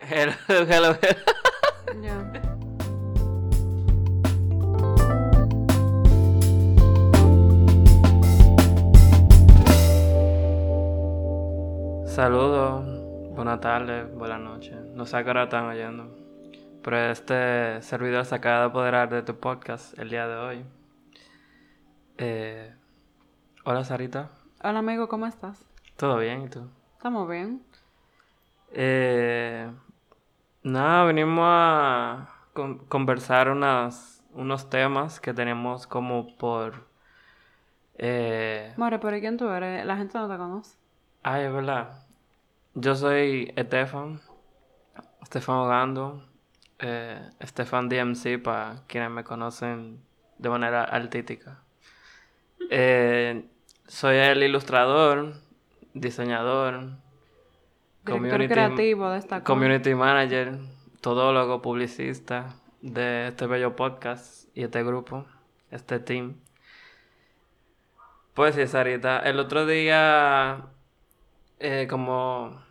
hello, hello, hello. Saludos, buenas tardes, buenas noches. No sé a qué hora están oyendo. Pero este servidor se acaba de apoderar de tu podcast el día de hoy. Eh, hola, Sarita. Hola amigo, ¿cómo estás? ¿Todo bien? ¿Y tú? ¿Estamos bien? Eh, nada, venimos a con- conversar unas, unos temas que tenemos como por... Eh, More, pero ¿y quién tú eres? La gente no te conoce. Ay, es verdad. Yo soy Estefan, Estefan Ogando, eh, Estefan DMC para quienes me conocen de manera artística. Eh, soy el ilustrador, diseñador, creativo de community manager, todólogo, publicista de este bello podcast y este grupo, este team. Pues sí, Sarita, el otro día, eh, como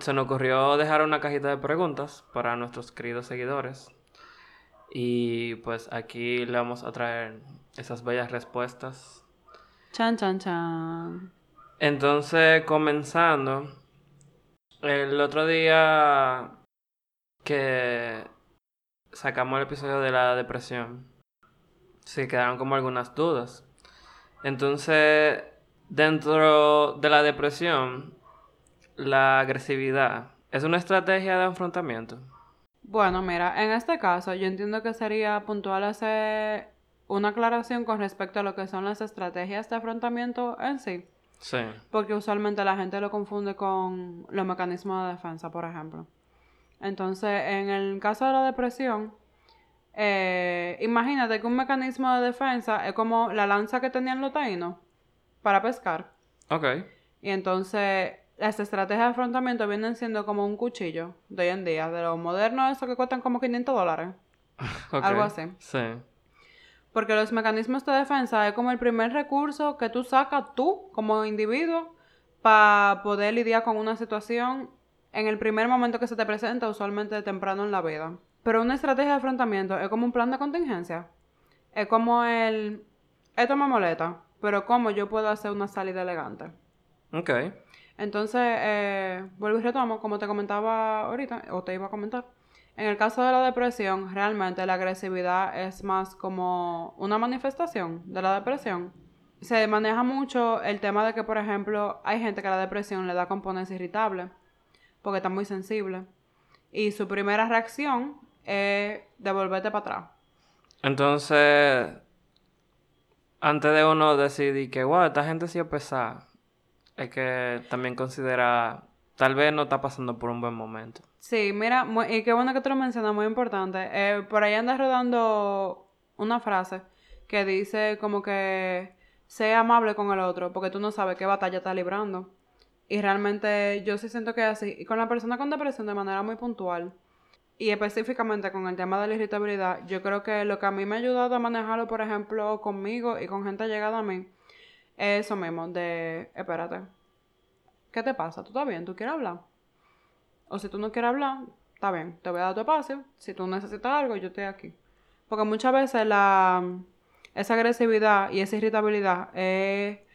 se nos ocurrió dejar una cajita de preguntas para nuestros queridos seguidores, y pues aquí le vamos a traer esas bellas respuestas. Chan, chan, chan. Entonces, comenzando, el otro día que sacamos el episodio de la depresión, sí quedaron como algunas dudas. Entonces, dentro de la depresión, la agresividad es una estrategia de enfrentamiento. Bueno, mira, en este caso yo entiendo que sería puntual hacer una aclaración con respecto a lo que son las estrategias de afrontamiento en sí. Sí. Porque usualmente la gente lo confunde con los mecanismos de defensa, por ejemplo. Entonces, en el caso de la depresión, eh, imagínate que un mecanismo de defensa es como la lanza que tenían los taínos para pescar. Ok. Y entonces, las estrategias de afrontamiento vienen siendo como un cuchillo de hoy en día, de los modernos, esos que cuestan como 500 dólares. Algo así. Sí. Porque los mecanismos de defensa es como el primer recurso que tú sacas tú como individuo para poder lidiar con una situación en el primer momento que se te presenta, usualmente temprano en la vida. Pero una estrategia de afrontamiento es como un plan de contingencia. Es como el, esto me molesta, pero cómo yo puedo hacer una salida elegante. Ok. Entonces, eh, vuelvo y retomo, como te comentaba ahorita, o te iba a comentar. En el caso de la depresión, realmente la agresividad es más como una manifestación de la depresión. Se maneja mucho el tema de que, por ejemplo, hay gente que la depresión le da componentes irritables, porque está muy sensible. Y su primera reacción es devolverte para atrás. Entonces, antes de uno decidir que, wow, esta gente sí es pesada, es que también considera, tal vez no está pasando por un buen momento. Sí, mira, mu- y qué bueno que tú lo mencionas, muy importante. Eh, por ahí anda rodando una frase que dice como que sea amable con el otro, porque tú no sabes qué batalla está librando. Y realmente yo sí siento que es así. Y con la persona con depresión de manera muy puntual. Y específicamente con el tema de la irritabilidad, yo creo que lo que a mí me ha ayudado a manejarlo, por ejemplo, conmigo y con gente llegada a mí, es eso mismo, de, espérate, ¿qué te pasa? ¿Tú estás bien? ¿Tú quieres hablar? O si tú no quieres hablar, está bien, te voy a dar tu espacio. Si tú necesitas algo, yo estoy aquí. Porque muchas veces la, esa agresividad y esa irritabilidad eh,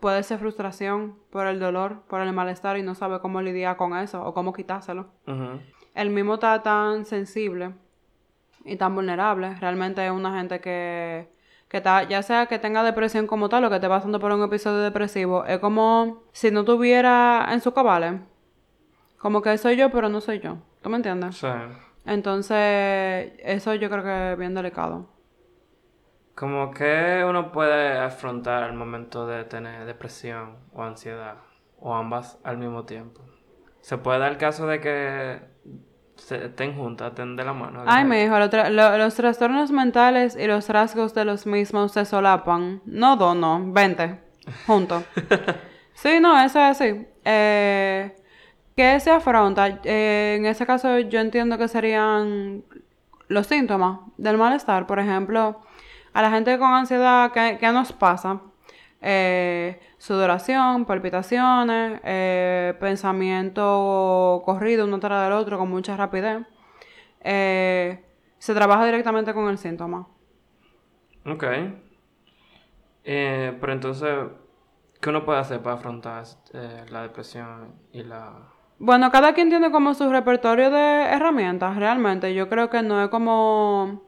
puede ser frustración por el dolor, por el malestar y no sabe cómo lidiar con eso o cómo quitárselo. El mismo está tan sensible y tan vulnerable. Realmente es una gente que, que ya sea que tenga depresión como tal o que esté pasando por un episodio depresivo, es como si no tuviera en su cabales. Como que soy yo, pero no soy yo. ¿Tú me entiendes? Sí. Entonces, eso yo creo que es bien delicado. Como que uno puede afrontar el momento de tener depresión o ansiedad, o ambas al mismo tiempo. Se puede dar el caso de que estén juntas, estén de la mano. Ay, mi hijo, lo tra- lo- los trastornos mentales y los rasgos de los mismos se solapan. No dos, no, 20, juntos. sí, no, eso es así. Eh, ¿Qué se afronta? Eh, en ese caso yo entiendo que serían los síntomas del malestar. Por ejemplo, A la gente con ansiedad, ¿qué, qué nos pasa? Eh, sudoración, palpitaciones, eh, pensamiento corrido uno tras del otro con mucha rapidez. Eh, se trabaja directamente con el síntoma. Ok. Eh, pero entonces, ¿qué uno puede hacer para afrontar eh, la depresión y la... Bueno, cada quien tiene como su repertorio de herramientas, realmente. Yo creo que no es como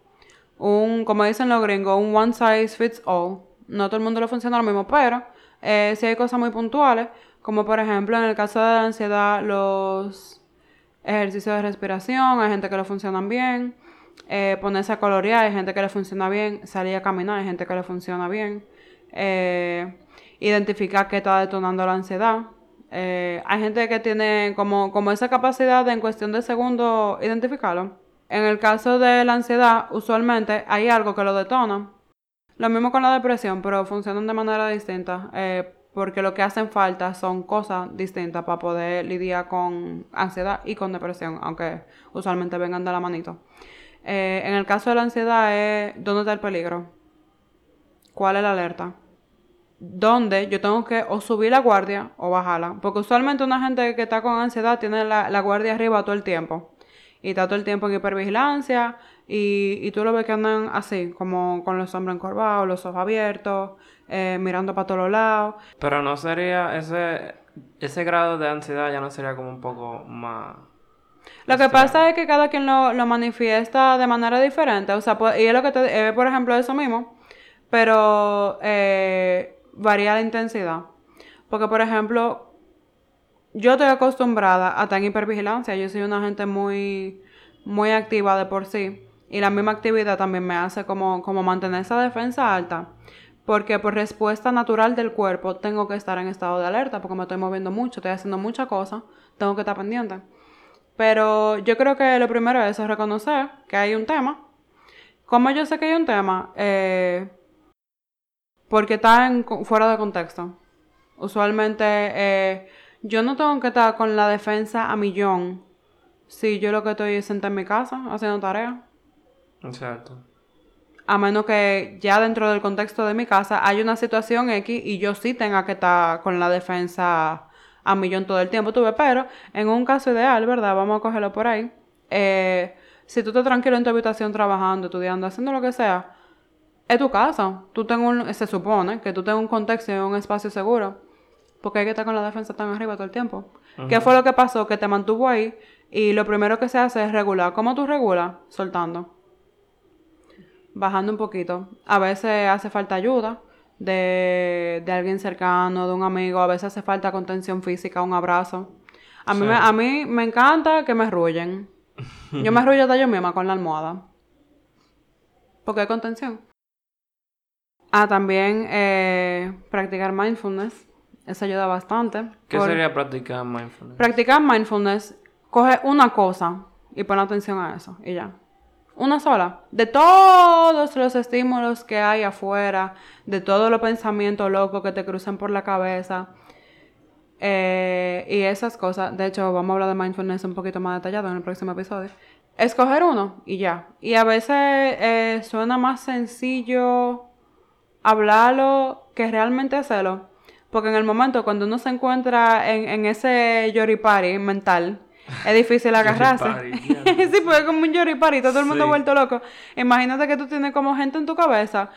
un, como dicen los gringos, un one size fits all. No todo el mundo le funciona lo mismo, pero eh, sí hay cosas muy puntuales, como por ejemplo en el caso de la ansiedad, los ejercicios de respiración, hay gente que le funcionan bien. Eh, ponerse a colorear, hay gente que le funciona bien. Salir a caminar, hay gente que le funciona bien. Eh, identificar qué está detonando la ansiedad. Eh, hay gente que tiene como, como esa capacidad de en cuestión de segundos identificarlo. En el caso de la ansiedad, usualmente hay algo que lo detona. Lo mismo con la depresión, pero funcionan de manera distinta. eh, porque lo que hacen falta son cosas distintas para poder lidiar con ansiedad y con depresión, aunque usualmente vengan de la manito. Eh, en el caso de la ansiedad es dónde está el peligro, cuál es la alerta, dónde yo tengo que o subir la guardia o bajarla, porque usualmente una gente que está con ansiedad tiene la, la guardia arriba todo el tiempo y está todo el tiempo en hipervigilancia y, y tú lo ves que andan así, como con los hombros encorvados, los ojos abiertos, eh, mirando para todos lados. Pero no sería ese, ese grado de ansiedad ya no sería como un poco más... Lo que pasa es que cada quien lo, lo manifiesta de manera diferente. O sea, pues, y es lo que te, es, por ejemplo, eso mismo. Pero eh, varía la intensidad. Porque, por ejemplo, yo estoy acostumbrada a estar en hipervigilancia. Yo soy una gente muy, muy activa de por sí. Y la misma actividad también me hace como, como mantener esa defensa alta. Porque por respuesta natural del cuerpo tengo que estar en estado de alerta. Porque me estoy moviendo mucho, estoy haciendo muchas cosas. Tengo que estar pendiente. Pero yo creo que lo primero es reconocer que hay un tema. ¿Cómo yo sé que hay un tema? Eh, porque está en- fuera de contexto. Usualmente eh, yo no tengo que estar con la defensa a millón si yo lo que estoy es sentada en mi casa haciendo tareas. Exacto. A menos que ya dentro del contexto de mi casa hay una situación X y yo sí tenga que estar con la defensa a millón todo el tiempo, tuve, pero en un caso ideal, ¿verdad? Vamos a cogerlo por ahí. eh, si tú estás tranquilo en tu habitación trabajando, estudiando, haciendo lo que sea, es tu casa. Tú tengo un, se supone que tú tengas un contexto y un espacio seguro. Porque hay que estar con la defensa tan arriba todo el tiempo. ¿Qué fue lo que pasó? Que te mantuvo ahí y lo primero que se hace es regular. ¿Cómo tú regulas? Soltando bajando un poquito. A veces hace falta ayuda de, de alguien cercano, de un amigo. A veces hace falta contención física, un abrazo. A mí, Sí. me, a mí me encanta que me arrullen. Yo me arrullo hasta yo misma con la almohada. Porque hay contención. Ah, también eh, practicar mindfulness. Eso ayuda bastante. ¿Qué Por- sería practicar mindfulness? Practicar mindfulness, coge una cosa y pon atención a eso y ya. Una sola. De todos los estímulos que hay afuera, de todos los pensamientos locos que te cruzan por la cabeza eh, y esas cosas. De hecho, vamos a hablar de mindfulness un poquito más detallado en el próximo episodio. Escoger uno y ya. Y a veces eh, suena más sencillo hablarlo que realmente hacerlo. Porque en el momento cuando uno se encuentra en, en ese yoripari mental, es difícil agarrarse. Sí, pues es como un yoripari, todo el mundo Sí. vuelto loco. Imagínate que tú tienes como gente en tu cabeza.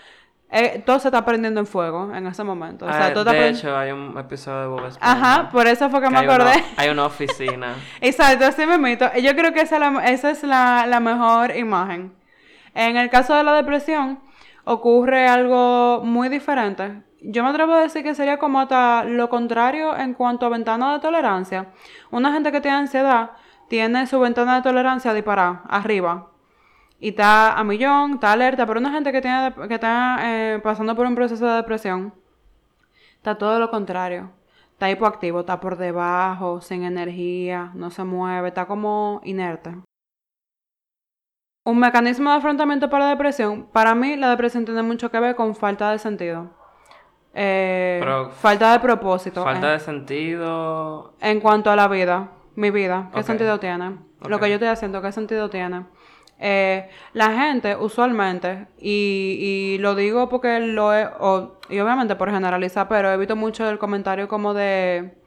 eh, todo se está prendiendo en fuego en ese momento. O sea, Ah, todo de hecho, hay un episodio de Bob Esponja Ajá, por eso fue que que me hay una- acordé. hay una oficina. Exacto, así me meto. Yo creo que esa, la- esa es la, la mejor imagen. En el caso de la depresión, ocurre algo muy diferente. Yo me atrevo a decir que sería como hasta lo contrario en cuanto a ventana de tolerancia. Una gente que tiene ansiedad tiene su ventana de tolerancia disparada, arriba. Y está a millón, está alerta, pero una gente que, tiene, que está eh, pasando por un proceso de depresión, está todo lo contrario. Está hipoactivo, está por debajo, sin energía, no se mueve, está como inerte. Un mecanismo de afrontamiento para la depresión. Para mí, la depresión tiene mucho que ver con falta de sentido. Eh, Pero- falta de propósito. Falta eh, de sentido. en cuanto a la vida, mi vida, ¿qué sentido tiene? Lo que yo estoy haciendo, ¿qué sentido tiene? Eh, la gente usualmente, y, y lo digo porque lo he, o- y obviamente por generalizar, pero he visto mucho el comentario como de,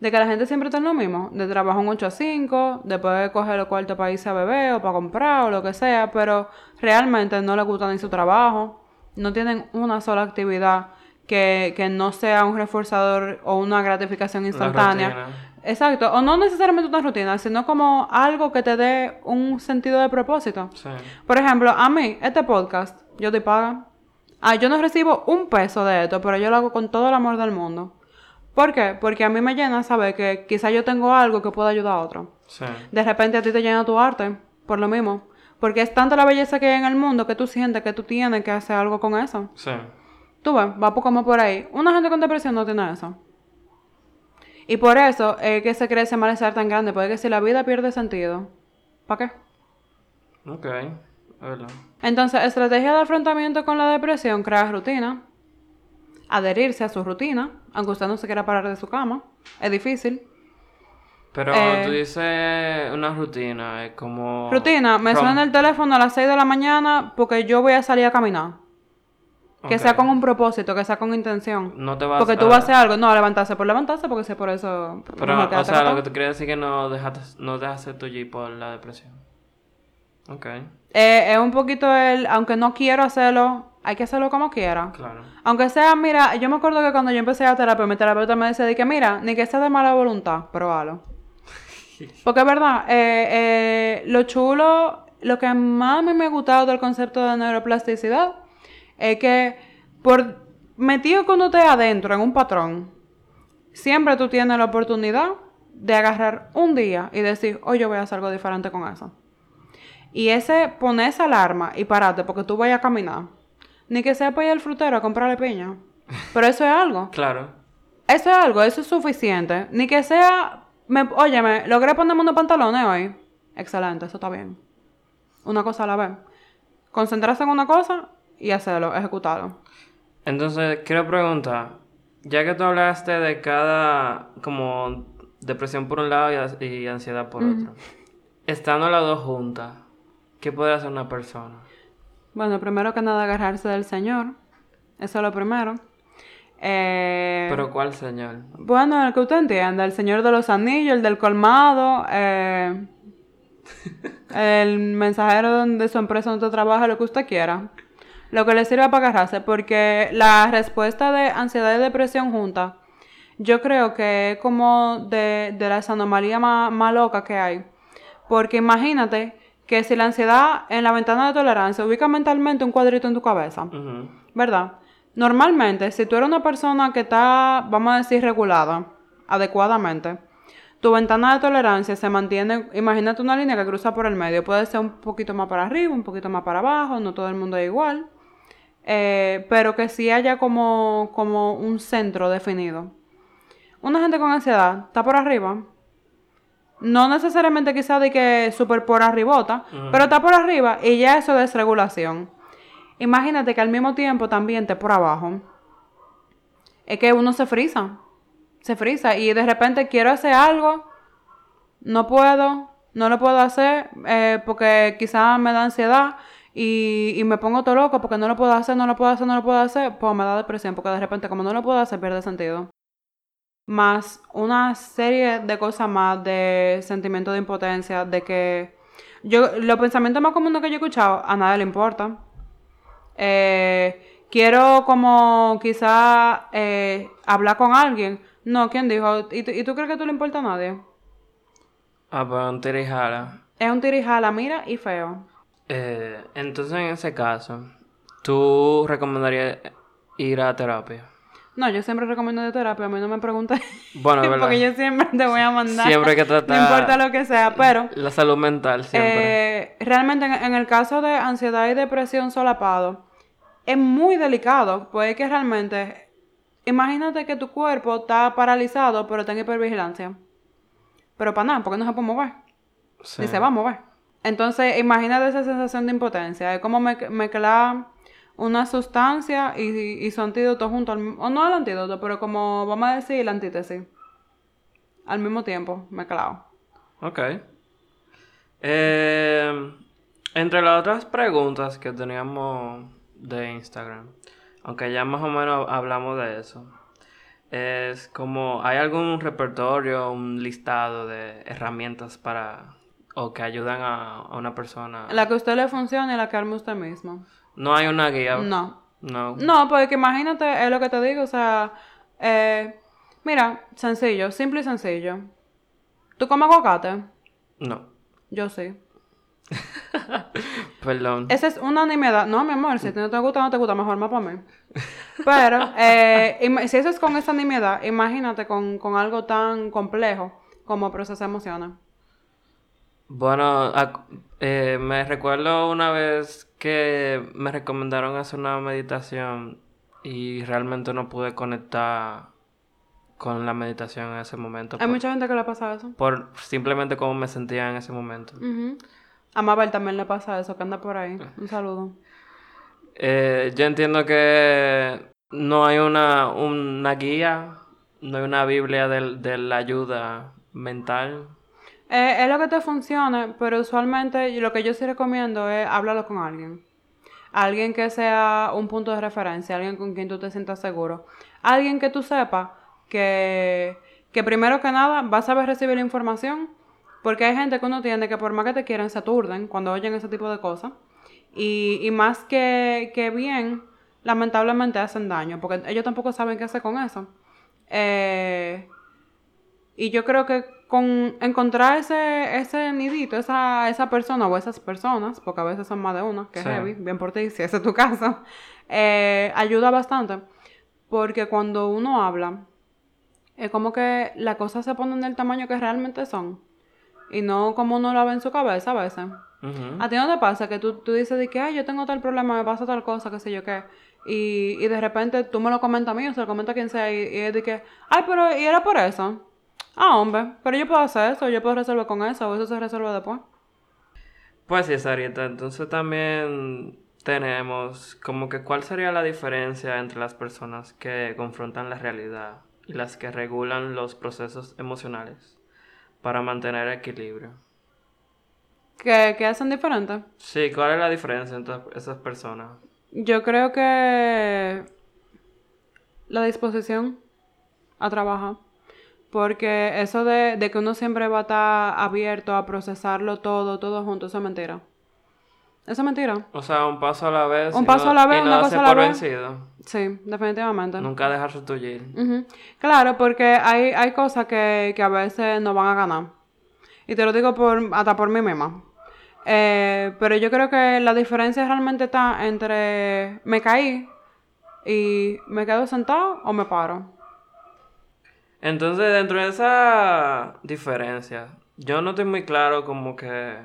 de que la gente siempre está en lo mismo, de trabajo un 8 a 5, después de coger el cuarto para irse a beber o para comprar o lo que sea, pero realmente no les gusta ni su trabajo, no tienen una sola actividad que, que no sea un reforzador o una gratificación instantánea. Exacto, o no necesariamente una rutina, sino como algo que te dé un sentido de propósito. Sí. Por ejemplo, a mí, este podcast, yo te paga. Ah, yo no recibo un peso de esto, pero yo lo hago con todo el amor del mundo. ¿Por qué? Porque a mí me llena saber que quizá yo tengo algo que pueda ayudar a otro. Sí. De repente a ti te llena tu arte, por lo mismo. Porque es tanta la belleza que hay en el mundo que tú sientes que tú tienes que hacer algo con eso. Sí. Tú ves, va poco como por ahí. Una gente con depresión no tiene eso. Y por eso es que se cree ese malestar tan grande, porque si la vida pierde sentido, ¿para qué? Ok. verdad. Entonces, estrategia de afrontamiento con la depresión, crear rutina, adherirse a su rutina, aunque usted no se quiera parar de su cama, es difícil. Pero Eh, tú dices una rutina, es como... Rutina, me suena el teléfono a las 6 de la mañana porque yo voy a salir a caminar. Que sea con un propósito, que sea con intención. No te vas Porque tú vas a hacer algo, no, levantarse por levantarse, porque es por eso... Pero, mejor o sea, lo que tú quieres decir que no dejaste, no dejas hacer tu G por la depresión. Ok, Eh, es un poquito el, aunque no quiero hacerlo, hay que hacerlo como quiera. claro. Aunque sea, mira, yo me acuerdo que cuando yo empecé a terapia, mi terapeuta me decía de que, mira, ni que sea de mala voluntad, probalo. Porque es verdad, eh, eh, lo chulo, lo que más a mí me ha gustado del concepto de neuroplasticidad es que por metido uno esté adentro en un patrón, siempre tú tienes la oportunidad de agarrar un día y decir, hoy yo voy a hacer algo diferente con eso. Y ese, poner esa alarma y pararte porque tú vayas a caminar. Ni que sea para ir al frutero a comprarle piña. Pero eso es algo. Claro. Eso es algo, eso es suficiente. Ni que sea. Me, óyeme, logré ponerme unos pantalones hoy. Excelente, eso está bien. Una cosa a la vez. Concentrarse en una cosa y hacerlo, ejecutarlo. Entonces, quiero preguntar, ya que tú hablaste de cada, como, depresión por un lado y, ansiedad por otro, estando las dos juntas, ¿qué puede hacer una persona? Bueno, primero que nada, agarrarse del Señor. Eso es lo primero. Eh, Pero ¿cuál señal? Bueno, el que usted entienda, el Señor de los Anillos, el del colmado, eh, el mensajero de su empresa donde usted trabaja, lo que usted quiera. Lo que le sirva para agarrarse, porque la respuesta de ansiedad y depresión juntas, yo creo que es como de, de las anomalías más, más locas que hay. Porque imagínate que si la ansiedad en la ventana de tolerancia ubica mentalmente un cuadrito en tu cabeza. ¿verdad? Normalmente, si tú eres una persona que está, vamos a decir, regulada adecuadamente, tu ventana de tolerancia se mantiene, imagínate una línea que cruza por el medio, puede ser un poquito más para arriba, un poquito más para abajo, no todo el mundo es igual, eh, pero que sí haya como, como un centro definido. Una gente con ansiedad está por arriba, no necesariamente quizá de que súper por arribota, pero está por arriba y ya eso es desregulación. Imagínate que al mismo tiempo también te por abajo. Es que uno se frisa. Se frisa. Y de repente quiero hacer algo. No puedo. No lo puedo hacer. eh, porque quizás me da ansiedad. Y, y me pongo todo loco porque no lo puedo hacer, no lo puedo hacer, no lo puedo hacer. Pues me da depresión. Porque de repente como no lo puedo hacer pierde sentido. Más una serie de cosas más. De sentimiento de impotencia. De que... Yo, los pensamientos más comunes que yo he escuchado, a nadie le importa. Eh, quiero como quizá eh, hablar con alguien. No, ¿quién dijo? ¿Y tú, y tú crees que tú le importa a nadie? Ah, pues un tira y jala. Es un tirijala, mira, y feo. Eh, entonces, en ese caso, ¿tú recomendarías ir a terapia? No, yo siempre recomiendo de terapia, a mí no me preguntes. Bueno, verdad. Porque yo siempre te voy a mandar. Siempre hay que tratar- No importa lo que sea, pero La salud mental siempre. eh, realmente en, en el caso de ansiedad y depresión solapado, es muy delicado, pues es que realmente, imagínate que tu cuerpo está paralizado, pero está en hipervigilancia. Pero para nada, porque no se puede mover. Sí. Ni se va a mover. Entonces, imagínate esa sensación de impotencia. Es como me- mezclar una sustancia y, y su antídoto junto al O no el antídoto, pero como vamos a decir la antítesis. Al mismo tiempo, mezclado. Ok. Eh, Entre las otras preguntas que teníamos de Instagram, aunque ya más o menos hablamos de eso, es como, ¿hay algún repertorio, un listado de herramientas para, o que ayudan a, una persona? La que a usted le funcione y la que arme usted mismo. No hay una guía. No. No. No, porque imagínate, es lo que te digo, o sea, eh, mira, sencillo, simple y sencillo. ¿Tú comes aguacate? No. Yo sí. Perdón. Esa es una nimiedad. No, mi amor, si no te gusta, no te gusta, mejor más para mí. Pero, eh, si eso es con esa nimiedad, imagínate con, algo tan complejo como procesar emociones. Bueno, eh, me recuerdo una vez que me recomendaron hacer una meditación y realmente no pude conectar con la meditación en ese momento. Hay mucha gente que le pasa eso. Por simplemente cómo me sentía en ese momento. A Mabel también le pasa eso, que anda por ahí. Un saludo. Eh, yo entiendo que no hay una, una guía, no hay una Biblia de, la ayuda mental. Eh, es lo que te funcione, pero usualmente lo que yo sí recomiendo es hablarlo con alguien. Alguien que sea un punto de referencia, alguien con quien tú te sientas seguro. Alguien que tú sepas que, que primero que nada va a saber recibir la información porque hay gente que uno tiene que por más que te quieran se aturden cuando oyen ese tipo de cosas. Y, y más que, que, bien, lamentablemente hacen daño, porque ellos tampoco saben qué hacer con eso. Eh, y yo creo que con encontrar ese, ese nidito, esa, esa persona o esas personas, porque a veces son más de una, que es heavy, bien por ti, si ese es tu caso, eh, ayuda bastante. Porque cuando uno habla, es como que las cosas se ponen del tamaño que realmente son. Y no como uno lo ve en su cabeza a veces. A ti no te pasa que tú, tú dices de que, ay, yo tengo tal problema, me pasa tal cosa, qué sé yo qué. Y, y de repente tú me lo comentas a mí o se lo comenta a quien sea y, y es de que, ay, pero ¿y era por eso? Ah, hombre, pero yo puedo hacer eso, yo puedo resolver con eso, o eso se resuelve después. Pues sí, Sarita, entonces también tenemos como que cuál sería la diferencia entre las personas que confrontan la realidad y las que regulan los procesos emocionales para mantener equilibrio. ¿Qué, ¿Qué hacen diferente? Sí, ¿cuál es la diferencia entre esas personas? Yo creo que la disposición a trabajar. Porque eso de, de, que uno siempre va a estar abierto a procesarlo todo, todo junto, eso es mentira. Eso es mentira. O sea, un paso a la vez. Un paso a la vez, una cosa a la vez. vencido. Sí, definitivamente. Nunca dejarse tuyir. Claro, porque hay, hay cosas que, que, a veces no van a ganar. Y te lo digo por, hasta por mí misma. Eh, pero yo creo que la diferencia realmente está entre me caí y me quedo sentado o me paro. Entonces, dentro de esa diferencia, yo no estoy muy claro como que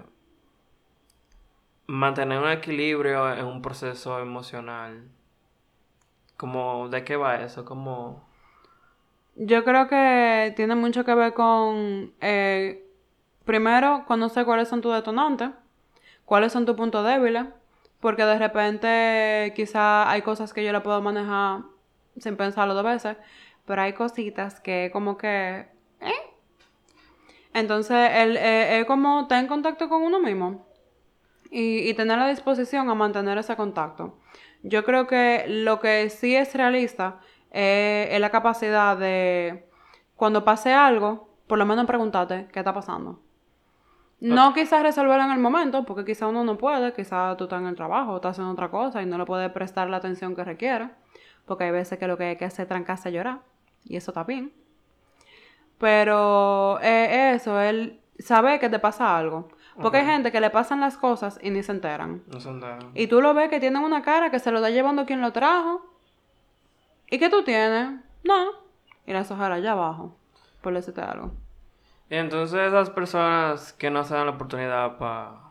mantener un equilibrio en un proceso emocional. Como, ¿de qué va eso? Como... Yo creo que tiene mucho que ver con, eh, primero, conocer cuáles son tus detonantes, cuáles son tus puntos débiles, porque de repente quizá hay cosas que yo le puedo manejar sin pensarlo dos veces, pero hay cositas que como que... ¿eh? Entonces, el, eh, es como estar en contacto con uno mismo y, tener la disposición a mantener ese contacto. Yo creo que lo que sí es realista es la capacidad de, cuando pase algo, por lo menos preguntarte qué está pasando. No quizás resolverlo en el momento, porque quizás uno no puede, quizás tú estás en el trabajo, estás haciendo otra cosa y no le puedes prestar la atención que requiere, porque hay veces que lo que hay que hacer es trancarse a llorar, y eso está bien. Pero es eso, el saber que te pasa algo. Porque hay gente que le pasan las cosas y ni se enteran. No se enteran. Y tú lo ves que tienen una cara que se lo está llevando quien lo trajo. ¿Y qué tú tienes? No. Y las ojalá allá abajo. Por decirte algo. Y entonces esas personas que no se dan la oportunidad para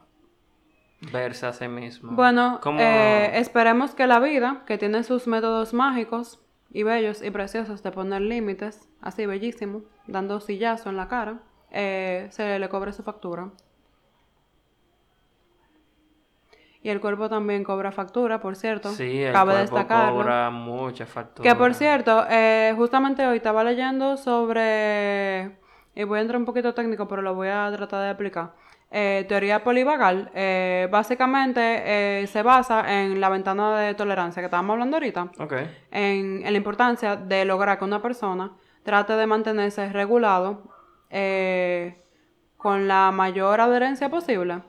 verse a sí mismas. Bueno, eh, esperemos que la vida, que tiene sus métodos mágicos y bellos y preciosos de poner límites, así bellísimo, dando sillazo en la cara, eh, se le cobre su factura. Y el cuerpo también cobra factura, por cierto. Sí, el cuerpo cobra mucha factura. Que por cierto, eh, justamente hoy estaba leyendo sobre... Y voy a entrar un poquito técnico, pero lo voy a tratar de explicar. Eh, teoría polivagal eh, básicamente eh, se basa en la ventana de tolerancia que estábamos hablando ahorita. Ok. En, en la importancia de lograr que una persona trate de mantenerse regulado con la mayor adherencia posible.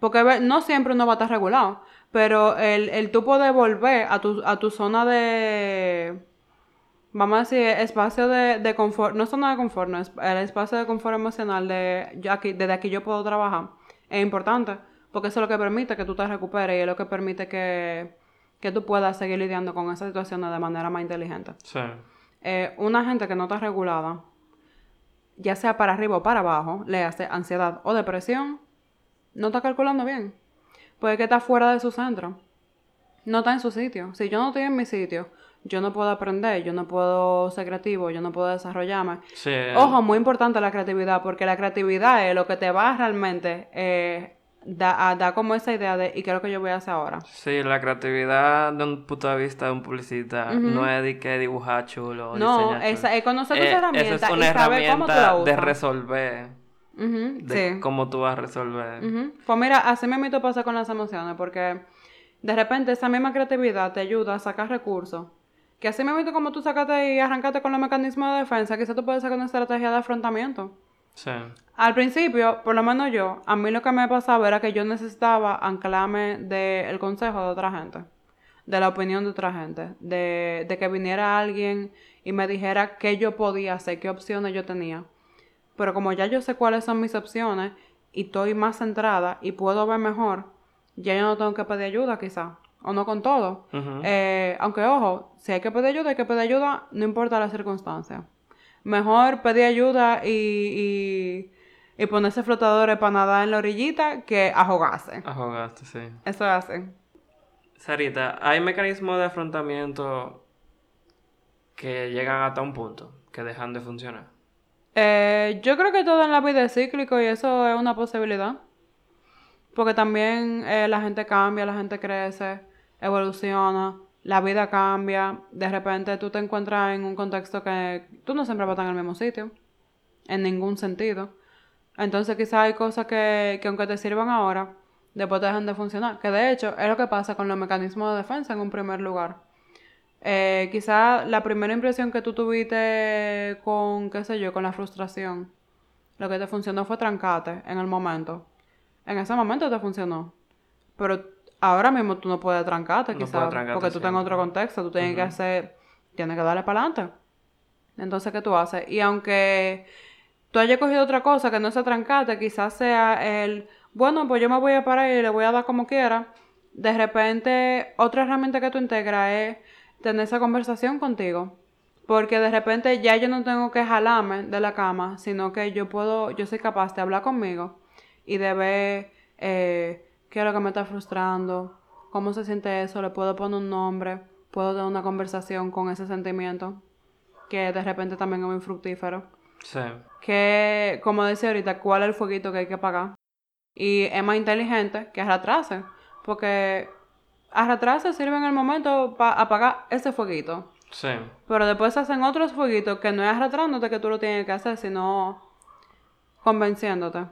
Porque no siempre uno va a estar regulado, pero el, el tú poder volver a tu, a tu zona de, vamos a decir, espacio de, de confort, no zona de confort, no, es el espacio de confort emocional de yo aquí, desde aquí yo puedo trabajar, es importante, porque eso es lo que permite que tú te recuperes y es lo que permite que, que tú puedas seguir lidiando con esas situaciones de manera más inteligente. Sí. Eh, una gente que no está regulada, ya sea para arriba o para abajo, le hace ansiedad o depresión, no está calculando bien. Puede que está fuera de su centro. No está en su sitio. Si yo no estoy en mi sitio, yo no puedo aprender, yo no puedo ser creativo, yo no puedo desarrollarme. Sí. Ojo, muy importante la creatividad, porque la creatividad es lo que te va realmente eh, da, a- da como esa idea de, ¿y qué es lo que yo voy a hacer ahora? Sí, la creatividad de un punto de vista de un publicista no es de que dibujar chulo No, esa- es conocer tus Eh, herramientas esa es una y saber cómo tú la herramienta de usas. resolver, Ujú, de sí. cómo tú vas a resolver. Pues mira, así mismo pasa con las emociones, porque de repente esa misma creatividad te ayuda a sacar recursos. Que así mismo como tú sacaste y arrancaste con los mecanismos de defensa, quizás tú puedes sacar una estrategia de afrontamiento. Sí. Al principio, por lo menos yo, a mí lo que me pasaba era que yo necesitaba anclarme del consejo de otra gente, de la opinión de otra gente, de, de que viniera alguien y me dijera qué yo podía hacer, qué opciones yo tenía. Pero como ya yo sé cuáles son mis opciones y estoy más centrada y puedo ver mejor, ya yo no tengo que pedir ayuda quizás, o no con todo. Eh, aunque ojo, si hay que pedir ayuda, hay que pedir ayuda, no importa la circunstancia. Mejor pedir ayuda y, y, y ponerse flotadores para nadar en la orillita que ahogarse. Ahogaste, sí. Eso es así. Sarita, ¿hay mecanismos de afrontamiento que llegan hasta un punto que dejan de funcionar? Eh, yo creo que todo en la vida es cíclico y eso es una posibilidad. Porque también eh, la gente cambia, la gente crece, evoluciona, la vida cambia. De repente tú te encuentras en un contexto que tú no siempre vas a estar en el mismo sitio, en ningún sentido. Entonces quizás hay cosas que, que aunque te sirvan ahora, después te dejan de funcionar. Que de hecho es lo que pasa con los mecanismos de defensa en un primer lugar. Eh, quizá la primera impresión que tú tuviste con, qué sé yo, con la frustración, lo que te funcionó fue trancarte en el momento. En ese momento te funcionó. Pero ahora mismo tú no puedes trancarte, No quizás, porque tú estás en siempre. otro contexto, tú tienes que hacer, tienes que darle para adelante. Entonces, ¿qué tú haces? Y aunque tú hayas cogido otra cosa que no sea trancarte, quizás sea el, bueno, pues yo me voy a parar y le voy a dar como quiera. De repente, otra herramienta que tú integras es tener esa conversación contigo. Porque de repente ya yo no tengo que jalarme de la cama, sino que yo puedo, yo soy capaz de hablar conmigo y de ver eh, qué es lo que me está frustrando, cómo se siente eso, le puedo poner un nombre, puedo tener una conversación con ese sentimiento, que de repente también es muy fructífero. Sí. Que, como decía ahorita, cuál es el fueguito que hay que apagar. Y es más inteligente que arrastrarse, porque arrastrarse sirve en el momento para apagar ese fueguito. Sí. Pero después se hacen otros fueguitos que no es arrastrándote que tú lo tienes que hacer, sino convenciéndote.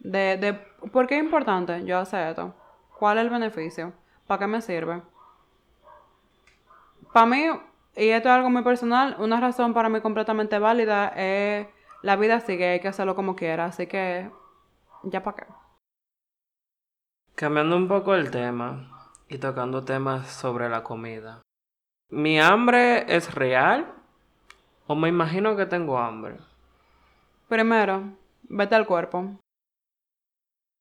De, de por qué es importante yo hacer esto. ¿Cuál es el beneficio? ¿Para qué me sirve? Para mí, y esto es algo muy personal, una razón para mí completamente válida es la vida sigue, hay que hacerlo como quiera, así que ya para qué. Cambiando un poco el tema y tocando temas sobre la comida. ¿Mi hambre es real? ¿O me imagino que tengo hambre? Primero, vete al cuerpo.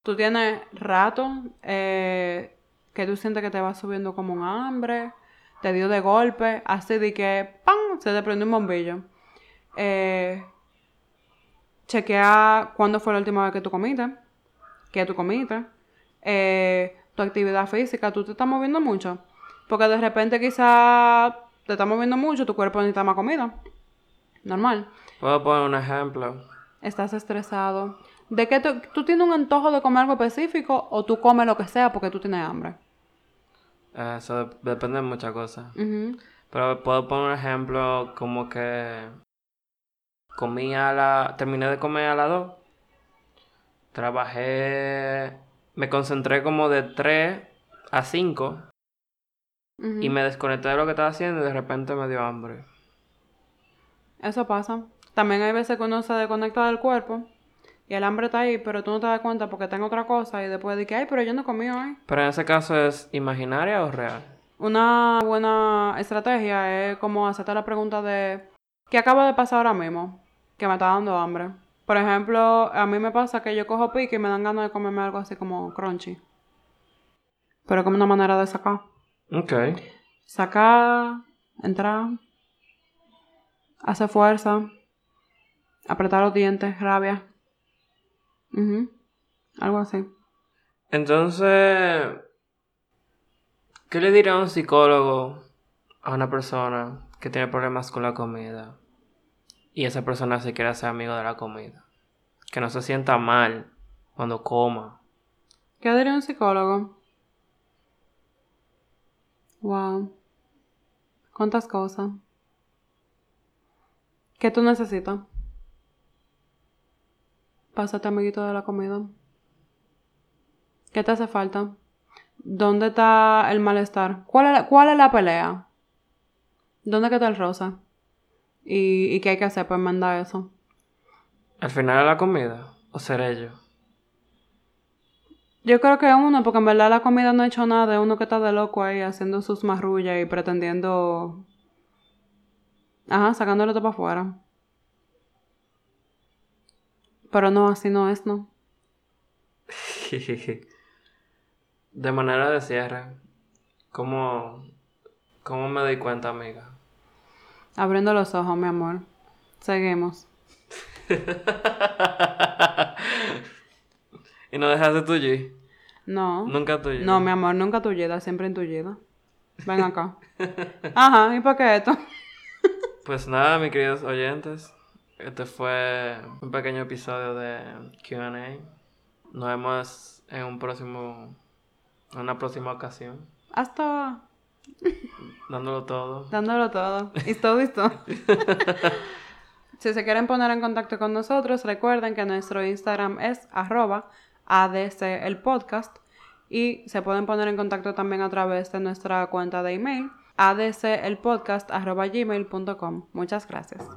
Tú tienes rato eh, que tú sientes que te va subiendo como un hambre, te dio de golpe, así de que ¡pam! se te prendió un bombillo. Eh, chequea cuándo fue la última vez que tú comiste, qué tú comiste, eh, tu actividad física, tú te estás moviendo mucho. Porque de repente quizá te estás moviendo mucho, tu cuerpo necesita más comida. Normal Puedo poner un ejemplo. estás estresado. ¿De qué tú, tú tienes un antojo de comer algo específico o tú comes lo que sea porque tú tienes hambre? Eh, Eso dep- depende de muchas cosas. Pero puedo poner un ejemplo como que comí a la... Terminé de comer a las 2. trabajé, me concentré como de 3 a 5 Ujú. y me desconecté de lo que estaba haciendo y de repente me dio hambre. Eso pasa. También hay veces que uno se desconecta del cuerpo y el hambre está ahí, pero tú no te das cuenta porque está en otra cosa y después de que, ay, pero yo no comí hoy. Pero en ese caso es imaginaria o real. Una buena estrategia es como hacerte la pregunta de ¿qué acaba de pasar ahora mismo? Que me está dando hambre. Por ejemplo, a mí me pasa que yo cojo pique y me dan ganas de comerme algo así como crunchy. Pero como una manera de sacar. Ok. Sacar, entrar, hacer fuerza, apretar los dientes, rabia. Ujú. Algo así. Entonces, ¿qué le diría un psicólogo a una persona que tiene problemas con la comida y esa persona se quiere hacer amigo de la comida? Que no se sienta mal cuando coma. ¿Qué diría un psicólogo? Wow. ¿Cuántas cosas? ¿Qué tú necesitas? Pásate amiguito de la comida. ¿Qué te hace falta? ¿Dónde está el malestar? ¿Cuál es la, cuál es la pelea? ¿Dónde que está el rosa? ¿Y, ¿Y qué hay que hacer para enmendar eso? ¿Al final de la comida o seré yo? Yo creo que uno, porque en verdad la comida no ha hecho nada, es uno que está de loco ahí haciendo sus marrullas y pretendiendo. Ajá, sacándolo todo para afuera. Pero no, así no es, ¿no? De manera de cierre, ¿cómo, ¿cómo me doy cuenta, amiga? Abriendo los ojos, mi amor. Seguimos. ¿Y no dejaste tu G? No. Nunca tu. No, mi amor, nunca tullida, siempre intullida. Ven acá. Ajá, ¿y para qué esto? Pues nada, mis queridos oyentes. Este fue un pequeño episodio de QA. Nos vemos en un próximo. En una próxima ocasión. Hasta Dándolo todo. dándolo todo. Y todo, todo. si se quieren poner en contacto con nosotros, recuerden que nuestro Instagram es arroba ADC el podcast. Y se pueden poner en contacto también a través de nuestra cuenta de email adcelpodcast arroba gmail.com. Muchas gracias.